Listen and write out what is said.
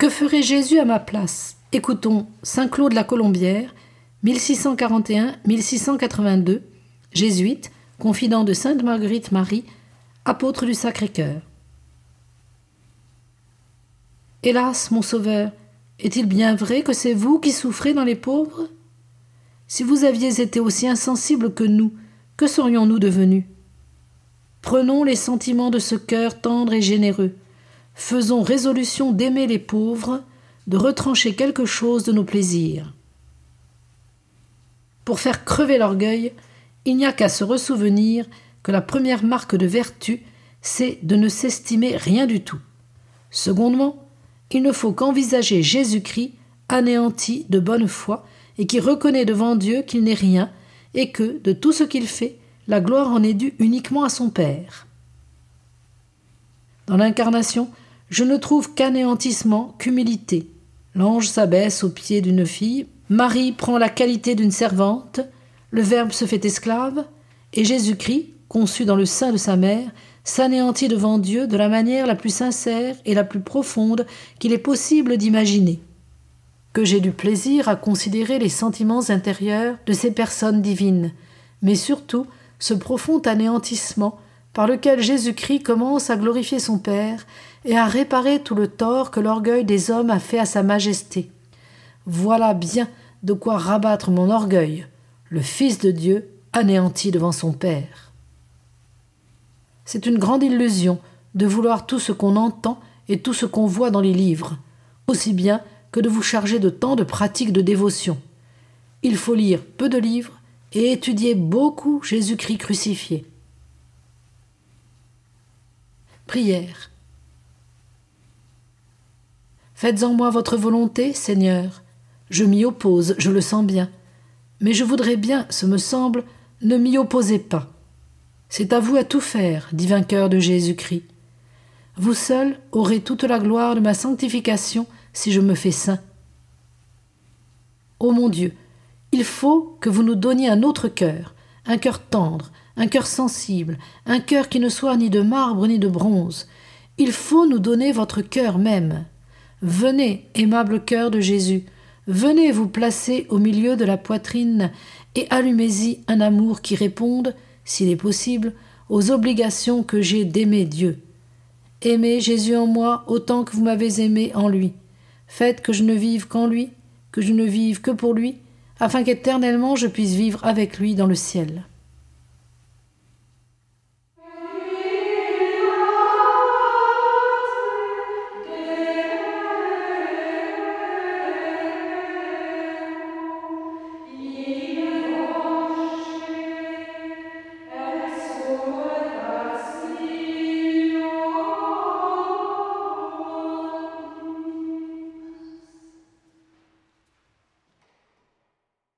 Que ferait Jésus à ma place? Écoutons Saint Claude la Colombière, 1641-1682, jésuite, confident de Sainte Marguerite Marie, apôtre du Sacré-Cœur. Hélas, mon Sauveur, est-il bien vrai que c'est vous qui souffrez dans les pauvres? Si vous aviez été aussi insensible que nous, que serions-nous devenus? Prenons les sentiments de ce cœur tendre et généreux. Faisons résolution d'aimer les pauvres, de retrancher quelque chose de nos plaisirs. Pour faire crever l'orgueil, il n'y a qu'à se ressouvenir que la première marque de vertu, c'est de ne s'estimer rien du tout. Secondement, il ne faut qu'envisager Jésus-Christ anéanti de bonne foi et qui reconnaît devant Dieu qu'il n'est rien et que, de tout ce qu'il fait, la gloire en est due uniquement à son Père. Dans l'incarnation, je ne trouve qu'anéantissement, qu'humilité. L'ange s'abaisse aux pieds d'une fille, Marie prend la qualité d'une servante, le Verbe se fait esclave, et Jésus-Christ, conçu dans le sein de sa mère, s'anéantit devant Dieu de la manière la plus sincère et la plus profonde qu'il est possible d'imaginer. Que j'ai du plaisir à considérer les sentiments intérieurs de ces personnes divines, mais surtout ce profond anéantissement par lequel Jésus-Christ commence à glorifier son Père et à réparer tout le tort que l'orgueil des hommes a fait à sa majesté. Voilà bien de quoi rabattre mon orgueil, le Fils de Dieu anéanti devant son Père. C'est une grande illusion de vouloir tout ce qu'on entend et tout ce qu'on voit dans les livres, aussi bien que de vous charger de tant de pratiques de dévotion. Il faut lire peu de livres et étudier beaucoup Jésus-Christ crucifié. Prière. Faites en moi votre volonté, Seigneur. Je m'y oppose, je le sens bien. Mais je voudrais bien, ce me semble, ne m'y opposer pas. C'est à vous à tout faire, dit vainqueur de Jésus-Christ. Vous seul aurez toute la gloire de ma sanctification si je me fais saint. Ô mon Dieu, il faut que vous nous donniez un autre cœur, un cœur tendre, un cœur sensible, un cœur qui ne soit ni de marbre ni de bronze. Il faut nous donner votre cœur même. Venez, aimable cœur de Jésus, venez vous placer au milieu de la poitrine et allumez-y un amour qui réponde s'il est possible, aux obligations que j'ai d'aimer Dieu. Aimez Jésus en moi autant que vous m'avez aimé en lui. Faites que je ne vive qu'en lui, que je ne vive que pour lui, afin qu'éternellement je puisse vivre avec lui dans le ciel.